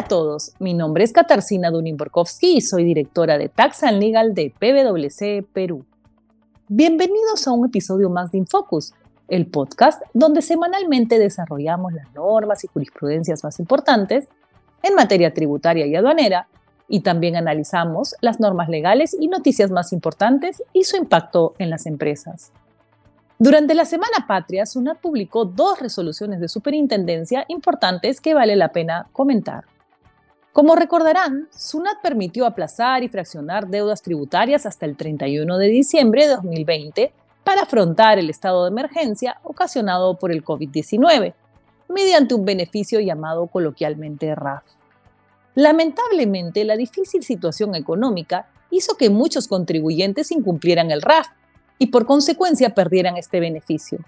A todos, mi nombre es Katarzyna Dunin-Borkowski y soy directora de Tax and Legal de PwC Perú. Bienvenidos a un episodio más de Infocus, el podcast donde semanalmente desarrollamos las normas y jurisprudencias más importantes en materia tributaria y aduanera y también analizamos las normas legales y noticias más importantes y su impacto en las empresas. Durante la Semana Patria, SUNAT publicó dos resoluciones de superintendencia importantes que vale la pena comentar. Como recordarán, SUNAT permitió aplazar y fraccionar deudas tributarias hasta el 31 de diciembre de 2020 para afrontar el estado de emergencia ocasionado por el COVID-19, mediante un beneficio llamado coloquialmente RAF. Lamentablemente, la difícil situación económica hizo que muchos contribuyentes incumplieran el RAF y por consecuencia perdieran este beneficio.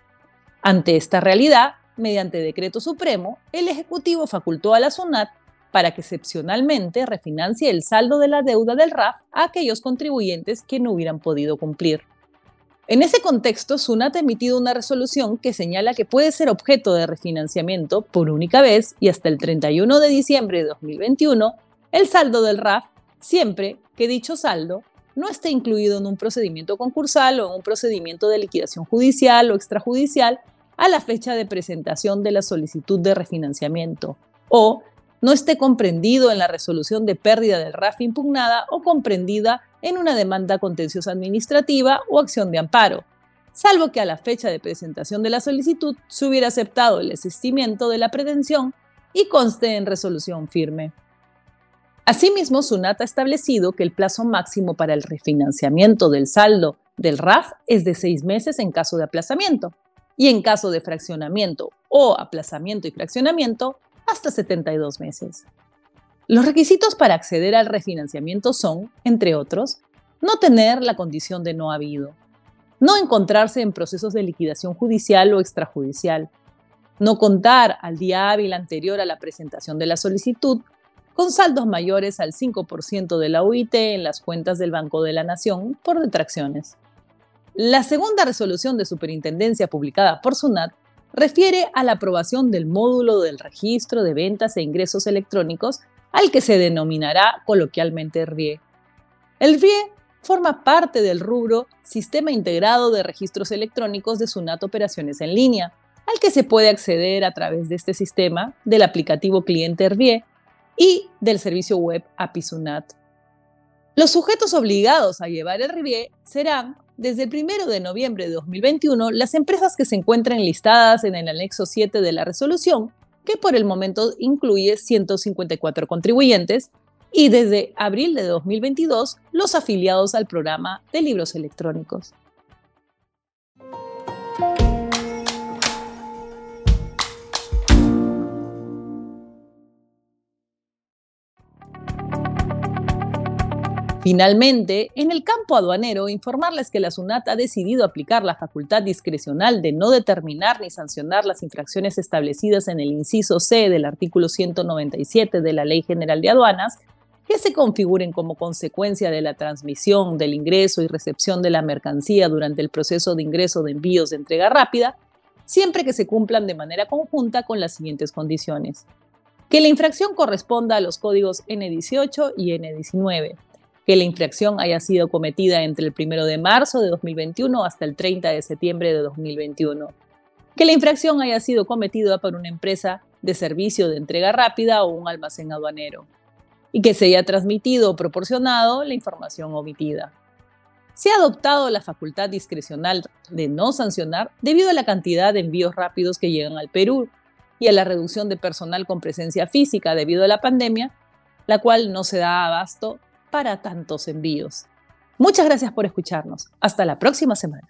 Ante esta realidad, mediante decreto supremo, el Ejecutivo facultó a la SUNAT para que excepcionalmente refinancie el saldo de la deuda del RAF a aquellos contribuyentes que no hubieran podido cumplir. En ese contexto, SUNAT ha emitido una resolución que señala que puede ser objeto de refinanciamiento por única vez y hasta el 31 de diciembre de 2021 el saldo del RAF siempre que dicho saldo no esté incluido en un procedimiento concursal o en un procedimiento de liquidación judicial o extrajudicial a la fecha de presentación de la solicitud de refinanciamiento o no esté comprendido en la resolución de pérdida del RAF impugnada o comprendida en una demanda contenciosa administrativa o acción de amparo, salvo que a la fecha de presentación de la solicitud se hubiera aceptado el desistimiento de la pretensión y conste en resolución firme. Asimismo, SUNAT ha establecido que el plazo máximo para el refinanciamiento del saldo del RAF es de seis meses en caso de aplazamiento y en caso de fraccionamiento o aplazamiento y fraccionamiento hasta 72 meses. Los requisitos para acceder al refinanciamiento son, entre otros, no tener la condición de no habido, no encontrarse en procesos de liquidación judicial o extrajudicial, no contar al día hábil anterior a la presentación de la solicitud con saldos mayores al 5% de la UIT en las cuentas del Banco de la Nación por detracciones. La segunda resolución de superintendencia publicada por SUNAT refiere a la aprobación del módulo del registro de ventas e ingresos electrónicos al que se denominará coloquialmente RIE. El RIE forma parte del rubro Sistema Integrado de Registros Electrónicos de SUNAT Operaciones en Línea, al que se puede acceder a través de este sistema del aplicativo cliente RIE y del servicio web APISUNAT. Los sujetos obligados a llevar el RIE serán, desde el 1 de noviembre de 2021, las empresas que se encuentren listadas en el anexo 7 de la resolución, que por el momento incluye 154 contribuyentes, y desde abril de 2022, los afiliados al programa de libros electrónicos. Finalmente, en el campo aduanero, informarles que la SUNAT ha decidido aplicar la facultad discrecional de no determinar ni sancionar las infracciones establecidas en el inciso C del artículo 197 de la Ley General de Aduanas que se configuren como consecuencia de la transmisión, del ingreso y recepción de la mercancía durante el proceso de ingreso de envíos de entrega rápida, siempre que se cumplan de manera conjunta con las siguientes condiciones. Que la infracción corresponda a los códigos N18 y N19 que la infracción haya sido cometida entre el 1 de marzo de 2021 hasta el 30 de septiembre de 2021, que la infracción haya sido cometida por una empresa de servicio de entrega rápida o un almacén aduanero, y que se haya transmitido o proporcionado la información omitida. Se ha adoptado la facultad discrecional de no sancionar debido a la cantidad de envíos rápidos que llegan al Perú y a la reducción de personal con presencia física debido a la pandemia, la cual no se da abasto para tantos envíos. Muchas gracias por escucharnos. Hasta la próxima semana.